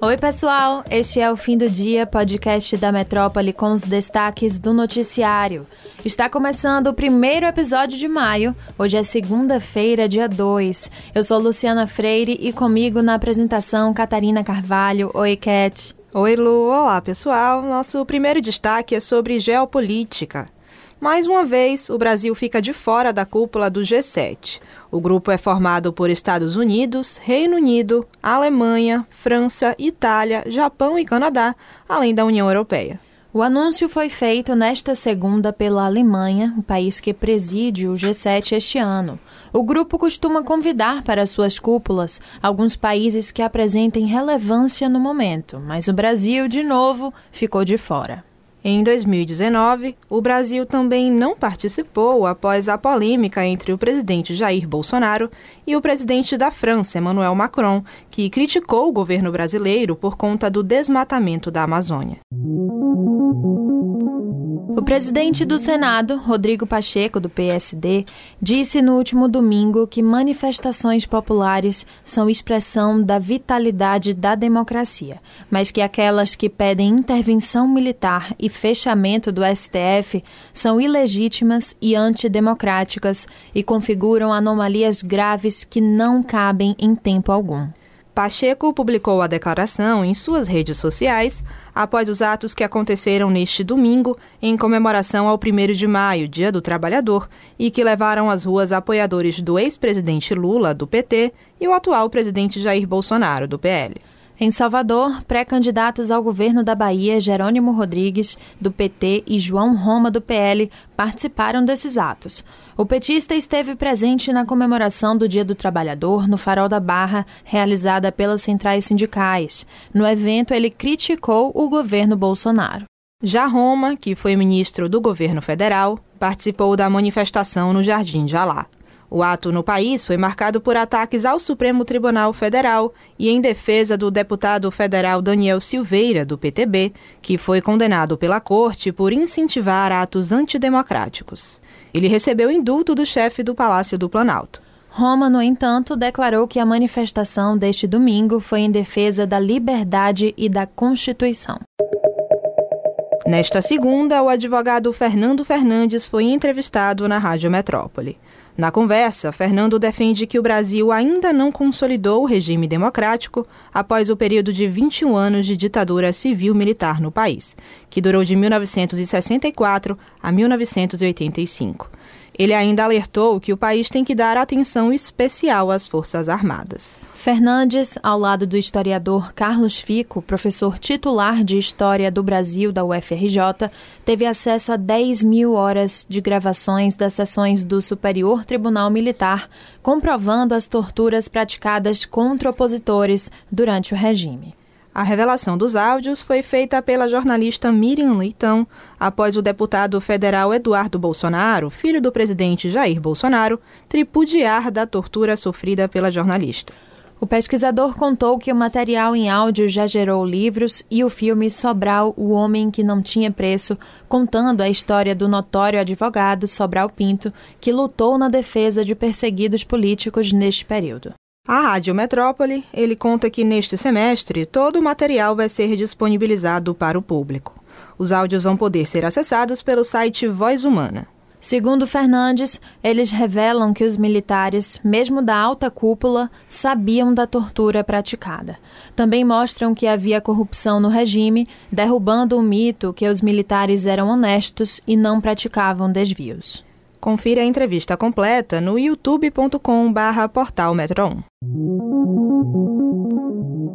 Oi, pessoal! Este é o Fim do Dia, podcast da Metrópole com os destaques do noticiário. Está começando o primeiro episódio de maio. Hoje é segunda-feira, dia 2. Eu sou Luciana Freire e comigo na apresentação Catarina Carvalho. Oi, Cat. Oi, Lu. Olá, pessoal. Nosso primeiro destaque é sobre geopolítica. Mais uma vez, o Brasil fica de fora da cúpula do G7. O grupo é formado por Estados Unidos, Reino Unido, Alemanha, França, Itália, Japão e Canadá, além da União Europeia. O anúncio foi feito nesta segunda pela Alemanha, o país que preside o G7 este ano. O grupo costuma convidar para suas cúpulas alguns países que apresentem relevância no momento, mas o Brasil, de novo, ficou de fora. Em 2019, o Brasil também não participou após a polêmica entre o presidente Jair Bolsonaro e o presidente da França, Emmanuel Macron, que criticou o governo brasileiro por conta do desmatamento da Amazônia. O presidente do Senado, Rodrigo Pacheco, do PSD, disse no último domingo que manifestações populares são expressão da vitalidade da democracia, mas que aquelas que pedem intervenção militar e fechamento do STF são ilegítimas e antidemocráticas e configuram anomalias graves que não cabem em tempo algum. Pacheco publicou a declaração em suas redes sociais após os atos que aconteceram neste domingo em comemoração ao 1 de maio, Dia do Trabalhador, e que levaram às ruas apoiadores do ex-presidente Lula, do PT, e o atual presidente Jair Bolsonaro, do PL. Em Salvador, pré-candidatos ao governo da Bahia, Jerônimo Rodrigues, do PT, e João Roma, do PL, participaram desses atos. O petista esteve presente na comemoração do Dia do Trabalhador no Farol da Barra, realizada pelas centrais sindicais. No evento, ele criticou o governo Bolsonaro. Já Roma, que foi ministro do governo federal, participou da manifestação no Jardim de Alá. O ato no país foi marcado por ataques ao Supremo Tribunal Federal e em defesa do deputado federal Daniel Silveira, do PTB, que foi condenado pela corte por incentivar atos antidemocráticos. Ele recebeu indulto do chefe do Palácio do Planalto. Roma, no entanto, declarou que a manifestação deste domingo foi em defesa da liberdade e da Constituição. Nesta segunda, o advogado Fernando Fernandes foi entrevistado na Rádio Metrópole. Na conversa, Fernando defende que o Brasil ainda não consolidou o regime democrático após o período de 21 anos de ditadura civil-militar no país, que durou de 1964 a 1985. Ele ainda alertou que o país tem que dar atenção especial às Forças Armadas. Fernandes, ao lado do historiador Carlos Fico, professor titular de História do Brasil da UFRJ, teve acesso a 10 mil horas de gravações das sessões do Superior Tribunal Militar, comprovando as torturas praticadas contra opositores durante o regime. A revelação dos áudios foi feita pela jornalista Miriam Leitão após o deputado federal Eduardo Bolsonaro, filho do presidente Jair Bolsonaro, tripudiar da tortura sofrida pela jornalista. O pesquisador contou que o material em áudio já gerou livros e o filme Sobral, o Homem que Não Tinha Preço, contando a história do notório advogado Sobral Pinto, que lutou na defesa de perseguidos políticos neste período. A Rádio Metrópole, ele conta que neste semestre todo o material vai ser disponibilizado para o público. Os áudios vão poder ser acessados pelo site Voz Humana. Segundo Fernandes, eles revelam que os militares, mesmo da alta cúpula, sabiam da tortura praticada. Também mostram que havia corrupção no regime, derrubando o mito que os militares eram honestos e não praticavam desvios. Confira a entrevista completa no youtube.com/barra portal Metro 1.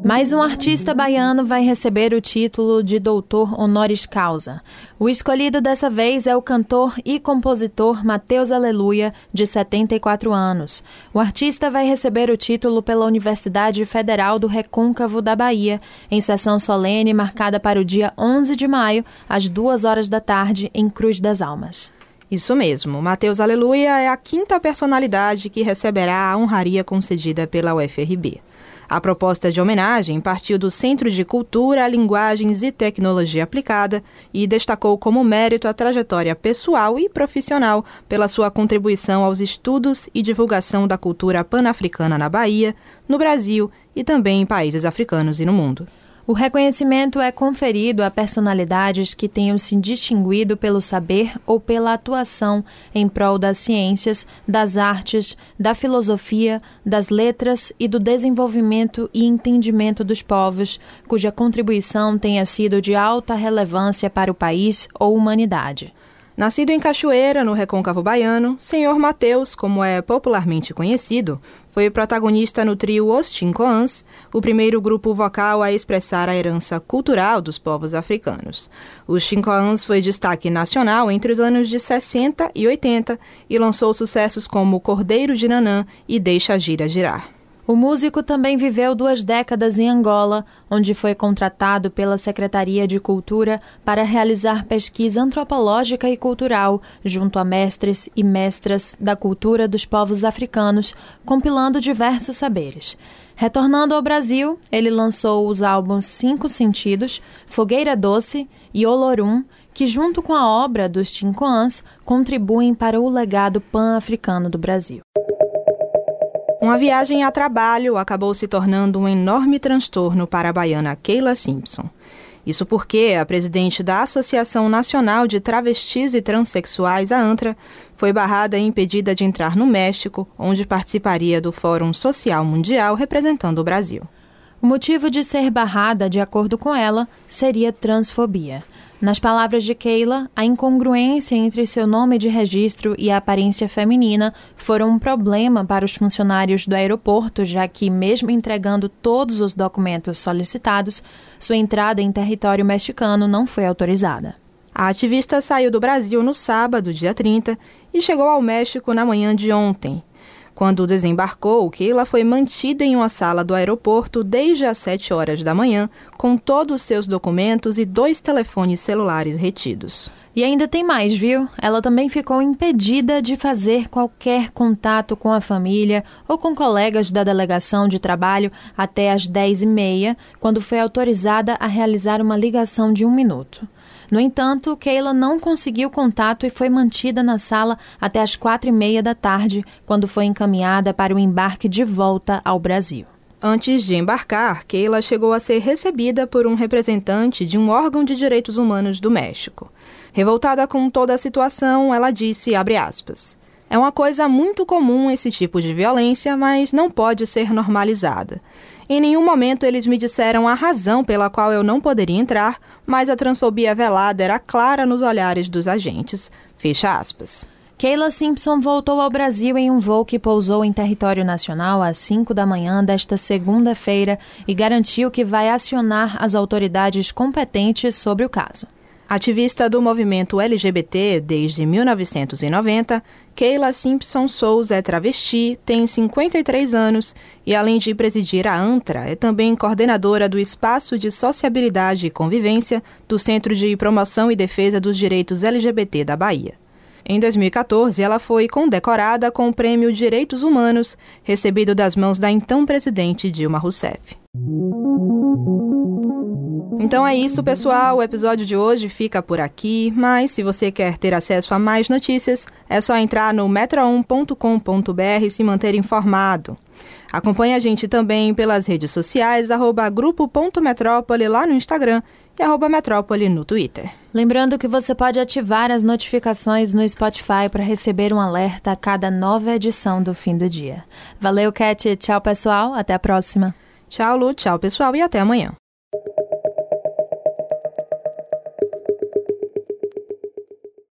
Mais um artista baiano vai receber o título de doutor honoris causa. O escolhido dessa vez é o cantor e compositor Matheus Aleluia, de 74 anos. O artista vai receber o título pela Universidade Federal do Recôncavo da Bahia, em sessão solene marcada para o dia 11 de maio, às duas horas da tarde, em Cruz das Almas. Isso mesmo, Mateus Aleluia é a quinta personalidade que receberá a honraria concedida pela UFRB. A proposta de homenagem partiu do Centro de Cultura, Linguagens e Tecnologia Aplicada e destacou como mérito a trajetória pessoal e profissional pela sua contribuição aos estudos e divulgação da cultura pan-africana na Bahia, no Brasil e também em países africanos e no mundo. O reconhecimento é conferido a personalidades que tenham se distinguido pelo saber ou pela atuação em prol das ciências, das artes, da filosofia, das letras e do desenvolvimento e entendimento dos povos, cuja contribuição tenha sido de alta relevância para o país ou humanidade. Nascido em Cachoeira, no Recôncavo Baiano, Senhor Mateus, como é popularmente conhecido, foi protagonista no trio Os Chincoans, o primeiro grupo vocal a expressar a herança cultural dos povos africanos. Os Chincoans foi destaque nacional entre os anos de 60 e 80 e lançou sucessos como Cordeiro de Nanã e Deixa a Gira Girar. O músico também viveu duas décadas em Angola, onde foi contratado pela Secretaria de Cultura para realizar pesquisa antropológica e cultural junto a mestres e mestras da cultura dos povos africanos, compilando diversos saberes. Retornando ao Brasil, ele lançou os álbuns Cinco Sentidos, Fogueira Doce e Olorum, que, junto com a obra dos Tincoãs, contribuem para o legado pan-africano do Brasil. Uma viagem a trabalho acabou se tornando um enorme transtorno para a baiana Keila Simpson. Isso porque a presidente da Associação Nacional de Travestis e Transsexuais, a ANTRA, foi barrada e impedida de entrar no México, onde participaria do Fórum Social Mundial representando o Brasil. O motivo de ser barrada, de acordo com ela, seria transfobia. Nas palavras de Keila, a incongruência entre seu nome de registro e a aparência feminina foram um problema para os funcionários do aeroporto, já que, mesmo entregando todos os documentos solicitados, sua entrada em território mexicano não foi autorizada. A ativista saiu do Brasil no sábado, dia 30, e chegou ao México na manhã de ontem. Quando desembarcou, Keila foi mantida em uma sala do aeroporto desde as 7 horas da manhã, com todos os seus documentos e dois telefones celulares retidos. E ainda tem mais, viu? Ela também ficou impedida de fazer qualquer contato com a família ou com colegas da delegação de trabalho até às 10h30, quando foi autorizada a realizar uma ligação de um minuto. No entanto, Keila não conseguiu contato e foi mantida na sala até as quatro e meia da tarde, quando foi encaminhada para o embarque de volta ao Brasil. Antes de embarcar, Keila chegou a ser recebida por um representante de um órgão de direitos humanos do México. Revoltada com toda a situação, ela disse, aspas, é uma coisa muito comum esse tipo de violência, mas não pode ser normalizada. Em nenhum momento eles me disseram a razão pela qual eu não poderia entrar, mas a transfobia velada era clara nos olhares dos agentes. Fecha aspas. Keila Simpson voltou ao Brasil em um voo que pousou em território nacional às 5 da manhã desta segunda-feira e garantiu que vai acionar as autoridades competentes sobre o caso. Ativista do movimento LGBT desde 1990, Keila Simpson Souza é travesti, tem 53 anos e, além de presidir a ANTRA, é também coordenadora do Espaço de Sociabilidade e Convivência do Centro de Promoção e Defesa dos Direitos LGBT da Bahia. Em 2014, ela foi condecorada com o Prêmio Direitos Humanos, recebido das mãos da então presidente Dilma Rousseff. Então é isso, pessoal. O episódio de hoje fica por aqui, mas se você quer ter acesso a mais notícias, é só entrar no metro1.com.br e se manter informado. Acompanhe a gente também pelas redes sociais, arroba grupo.metrópole lá no Instagram e arroba metrópole no Twitter. Lembrando que você pode ativar as notificações no Spotify para receber um alerta a cada nova edição do fim do dia. Valeu, Cat. Tchau, pessoal. Até a próxima. Tchau, Lu. Tchau, pessoal. E até amanhã.